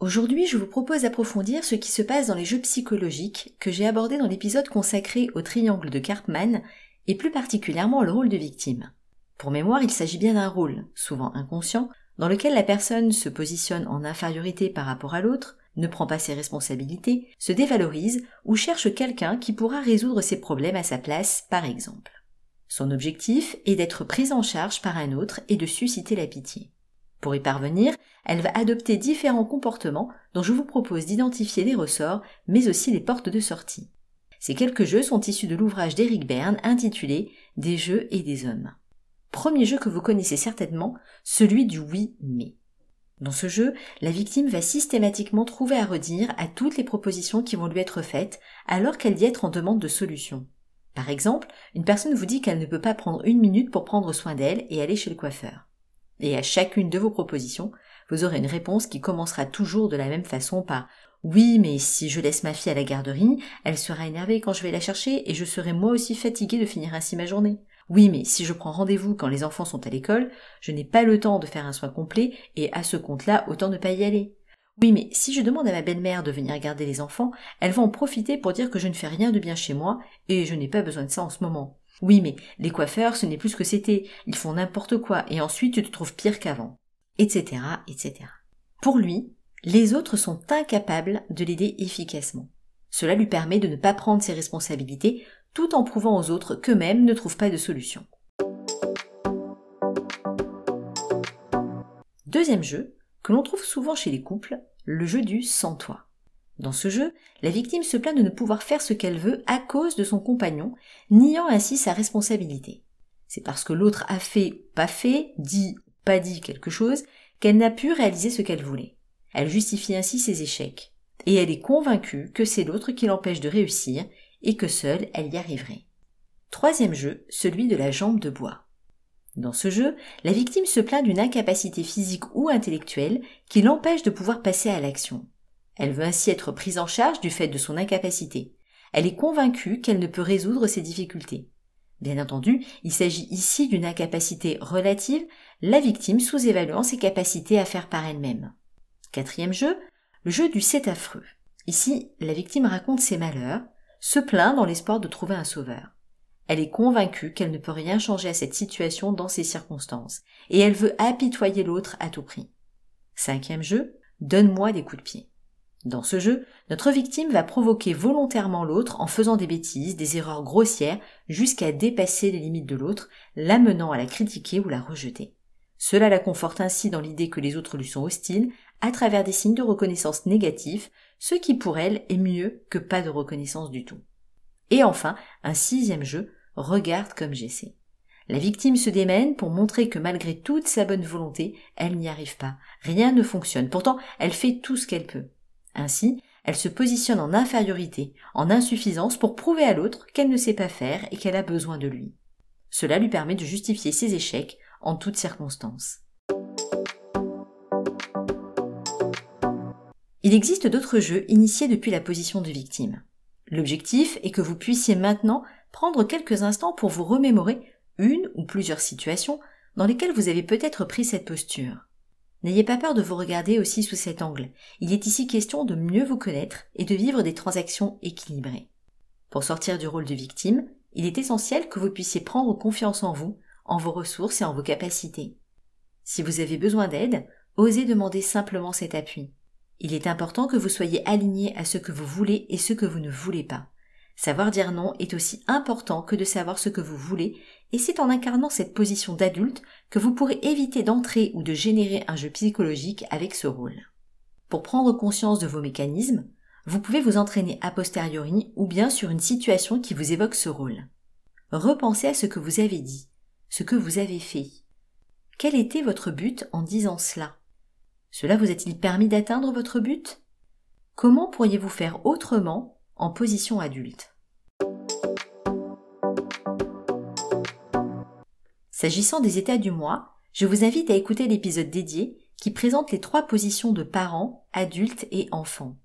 Aujourd'hui, je vous propose d'approfondir ce qui se passe dans les jeux psychologiques que j'ai abordé dans l'épisode consacré au triangle de Karpman et plus particulièrement le rôle de victime. Pour mémoire, il s'agit bien d'un rôle, souvent inconscient, dans lequel la personne se positionne en infériorité par rapport à l'autre, ne prend pas ses responsabilités, se dévalorise ou cherche quelqu'un qui pourra résoudre ses problèmes à sa place, par exemple. Son objectif est d'être prise en charge par un autre et de susciter la pitié. Pour y parvenir, elle va adopter différents comportements dont je vous propose d'identifier les ressorts, mais aussi les portes de sortie. Ces quelques jeux sont issus de l'ouvrage d'Eric Berne intitulé Des jeux et des hommes. Premier jeu que vous connaissez certainement, celui du oui mais. Dans ce jeu, la victime va systématiquement trouver à redire à toutes les propositions qui vont lui être faites alors qu'elle dit être en demande de solution. Par exemple, une personne vous dit qu'elle ne peut pas prendre une minute pour prendre soin d'elle et aller chez le coiffeur. Et à chacune de vos propositions, vous aurez une réponse qui commencera toujours de la même façon par oui, mais si je laisse ma fille à la garderie, elle sera énervée quand je vais la chercher et je serai moi aussi fatiguée de finir ainsi ma journée. Oui, mais si je prends rendez-vous quand les enfants sont à l'école, je n'ai pas le temps de faire un soin complet et à ce compte-là, autant ne pas y aller. Oui, mais si je demande à ma belle-mère de venir garder les enfants, elle va en profiter pour dire que je ne fais rien de bien chez moi et je n'ai pas besoin de ça en ce moment. Oui, mais les coiffeurs, ce n'est plus ce que c'était. Ils font n'importe quoi et ensuite tu te trouves pire qu'avant. Etc., etc. Pour lui, les autres sont incapables de l'aider efficacement. Cela lui permet de ne pas prendre ses responsabilités tout en prouvant aux autres qu'eux-mêmes ne trouvent pas de solution. Deuxième jeu, que l'on trouve souvent chez les couples, le jeu du sans toi. Dans ce jeu, la victime se plaint de ne pouvoir faire ce qu'elle veut à cause de son compagnon, niant ainsi sa responsabilité. C'est parce que l'autre a fait, pas fait, dit, pas dit quelque chose, qu'elle n'a pu réaliser ce qu'elle voulait. Elle justifie ainsi ses échecs. Et elle est convaincue que c'est l'autre qui l'empêche de réussir et que seule elle y arriverait. Troisième jeu, celui de la jambe de bois. Dans ce jeu, la victime se plaint d'une incapacité physique ou intellectuelle qui l'empêche de pouvoir passer à l'action. Elle veut ainsi être prise en charge du fait de son incapacité. Elle est convaincue qu'elle ne peut résoudre ses difficultés. Bien entendu, il s'agit ici d'une incapacité relative, la victime sous-évaluant ses capacités à faire par elle-même. Quatrième jeu, le jeu du c'est affreux. Ici, la victime raconte ses malheurs, se plaint dans l'espoir de trouver un sauveur. Elle est convaincue qu'elle ne peut rien changer à cette situation dans ces circonstances, et elle veut apitoyer l'autre à tout prix. Cinquième jeu, donne-moi des coups de pied. Dans ce jeu, notre victime va provoquer volontairement l'autre en faisant des bêtises, des erreurs grossières, jusqu'à dépasser les limites de l'autre, l'amenant à la critiquer ou la rejeter. Cela la conforte ainsi dans l'idée que les autres lui sont hostiles, à travers des signes de reconnaissance négatifs, ce qui pour elle est mieux que pas de reconnaissance du tout. Et enfin, un sixième jeu, regarde comme j'essaie. La victime se démène pour montrer que malgré toute sa bonne volonté, elle n'y arrive pas. Rien ne fonctionne. Pourtant, elle fait tout ce qu'elle peut. Ainsi, elle se positionne en infériorité, en insuffisance pour prouver à l'autre qu'elle ne sait pas faire et qu'elle a besoin de lui. Cela lui permet de justifier ses échecs en toutes circonstances. Il existe d'autres jeux initiés depuis la position de victime. L'objectif est que vous puissiez maintenant prendre quelques instants pour vous remémorer une ou plusieurs situations dans lesquelles vous avez peut-être pris cette posture. N'ayez pas peur de vous regarder aussi sous cet angle. Il est ici question de mieux vous connaître et de vivre des transactions équilibrées. Pour sortir du rôle de victime, il est essentiel que vous puissiez prendre confiance en vous, en vos ressources et en vos capacités. Si vous avez besoin d'aide, osez demander simplement cet appui. Il est important que vous soyez aligné à ce que vous voulez et ce que vous ne voulez pas. Savoir dire non est aussi important que de savoir ce que vous voulez, et c'est en incarnant cette position d'adulte que vous pourrez éviter d'entrer ou de générer un jeu psychologique avec ce rôle. Pour prendre conscience de vos mécanismes, vous pouvez vous entraîner a posteriori ou bien sur une situation qui vous évoque ce rôle. Repensez à ce que vous avez dit, ce que vous avez fait. Quel était votre but en disant cela? Cela vous a-t-il permis d'atteindre votre but? Comment pourriez-vous faire autrement en position adulte? S'agissant des états du mois, je vous invite à écouter l'épisode dédié qui présente les trois positions de parents, adultes et enfants.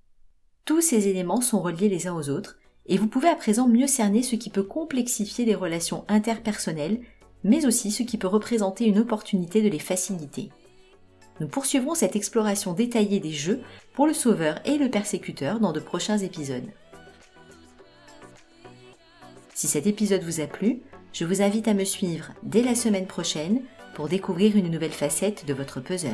Tous ces éléments sont reliés les uns aux autres et vous pouvez à présent mieux cerner ce qui peut complexifier les relations interpersonnelles, mais aussi ce qui peut représenter une opportunité de les faciliter. Nous poursuivrons cette exploration détaillée des jeux pour le sauveur et le persécuteur dans de prochains épisodes. Si cet épisode vous a plu, je vous invite à me suivre dès la semaine prochaine pour découvrir une nouvelle facette de votre puzzle.